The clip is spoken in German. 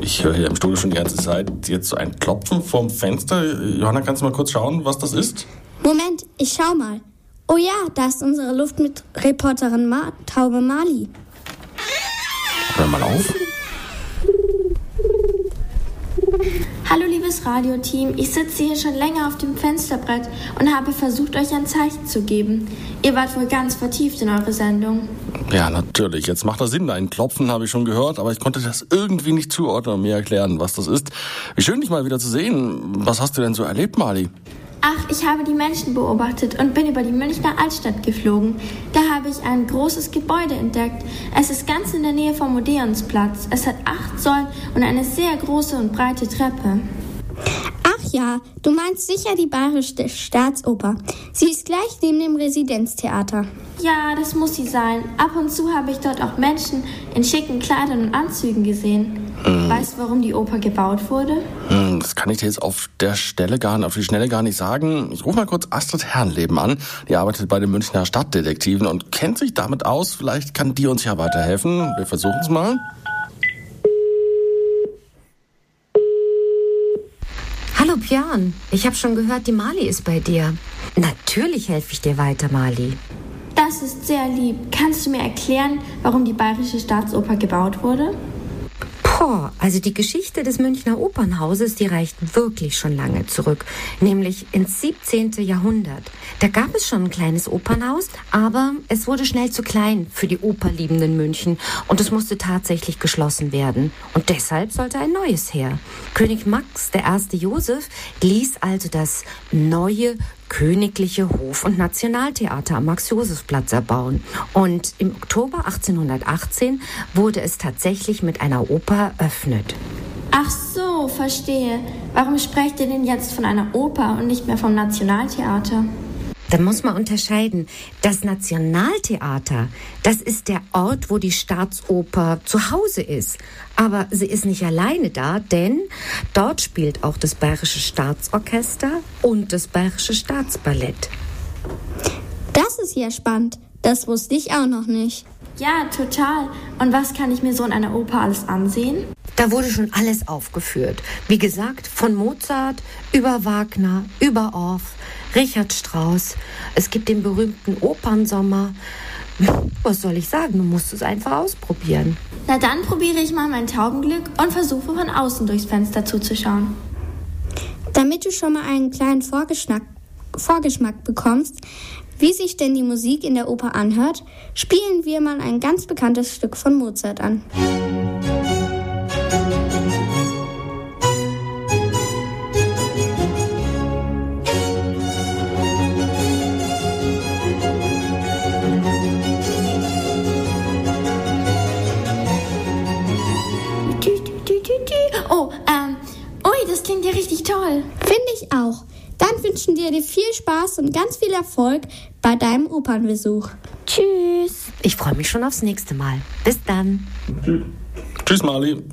Ich höre hier im Studio schon die ganze Zeit jetzt so ein Klopfen vorm Fenster. Johanna, kannst du mal kurz schauen, was das ist? Moment, ich schau mal. Oh ja, da ist unsere Luftmitreporterin Ma Taube Mali. Hör mal auf. Hallo liebes Radioteam, ich sitze hier schon länger auf dem Fensterbrett und habe versucht, euch ein Zeichen zu geben. Ihr wart wohl ganz vertieft in eure Sendung. Ja, natürlich. Jetzt macht das Sinn. Ein Klopfen habe ich schon gehört, aber ich konnte das irgendwie nicht zuordnen und mir erklären, was das ist. Wie schön, dich mal wieder zu sehen. Was hast du denn so erlebt, Mali? Ach, ich habe die Menschen beobachtet und bin über die Münchner Altstadt geflogen. Da habe ich ein großes Gebäude entdeckt. Es ist ganz in der Nähe vom Odeonsplatz. Es hat acht Säulen und eine sehr große und breite Treppe. Ach ja, du meinst sicher die Bayerische Staatsoper. Sie ist gleich neben dem Residenztheater. Ja, das muss sie sein. Ab und zu habe ich dort auch Menschen in schicken Kleidern und Anzügen gesehen. Hm. Weißt du, warum die Oper gebaut wurde? Hm, das kann ich dir jetzt auf der Stelle gar auf die Schnelle gar nicht sagen. Ich rufe mal kurz Astrid Herrenleben an. Die arbeitet bei den Münchner Stadtdetektiven und kennt sich damit aus. Vielleicht kann die uns ja weiterhelfen. Wir versuchen es mal. Hallo Björn, ich habe schon gehört, die Mali ist bei dir. Natürlich helfe ich dir weiter, Mali. Das ist sehr lieb. Kannst du mir erklären, warum die Bayerische Staatsoper gebaut wurde? Boah, also die Geschichte des Münchner Opernhauses, die reicht wirklich schon lange zurück, nämlich ins 17. Jahrhundert. Da gab es schon ein kleines Opernhaus, aber es wurde schnell zu klein für die operliebenden München und es musste tatsächlich geschlossen werden. Und deshalb sollte ein neues her. König Max, erste Josef, ließ also das neue Königliche Hof- und Nationaltheater am Max-Josef-Platz erbauen. Und im Oktober 1818 wurde es tatsächlich mit einer Oper eröffnet. Ach so, verstehe. Warum sprecht ihr denn jetzt von einer Oper und nicht mehr vom Nationaltheater? Da muss man unterscheiden. Das Nationaltheater, das ist der Ort, wo die Staatsoper zu Hause ist. Aber sie ist nicht alleine da, denn dort spielt auch das Bayerische Staatsorchester und das Bayerische Staatsballett. Das ist ja spannend. Das wusste ich auch noch nicht. Ja, total. Und was kann ich mir so in einer Oper alles ansehen? Da wurde schon alles aufgeführt. Wie gesagt, von Mozart über Wagner, über Orff, Richard Strauss. Es gibt den berühmten Opernsommer. Was soll ich sagen? Du musst es einfach ausprobieren. Na dann probiere ich mal mein Taubenglück und versuche von außen durchs Fenster zuzuschauen. Damit du schon mal einen kleinen Vorgeschmack, Vorgeschmack bekommst, wie sich denn die Musik in der Oper anhört, spielen wir mal ein ganz bekanntes Stück von Mozart an. Oh, klingt ja richtig toll. Finde ich auch. Dann wünschen wir dir viel Spaß und ganz viel Erfolg bei deinem Opernbesuch. Tschüss. Ich freue mich schon aufs nächste Mal. Bis dann. Tschüss, Mali.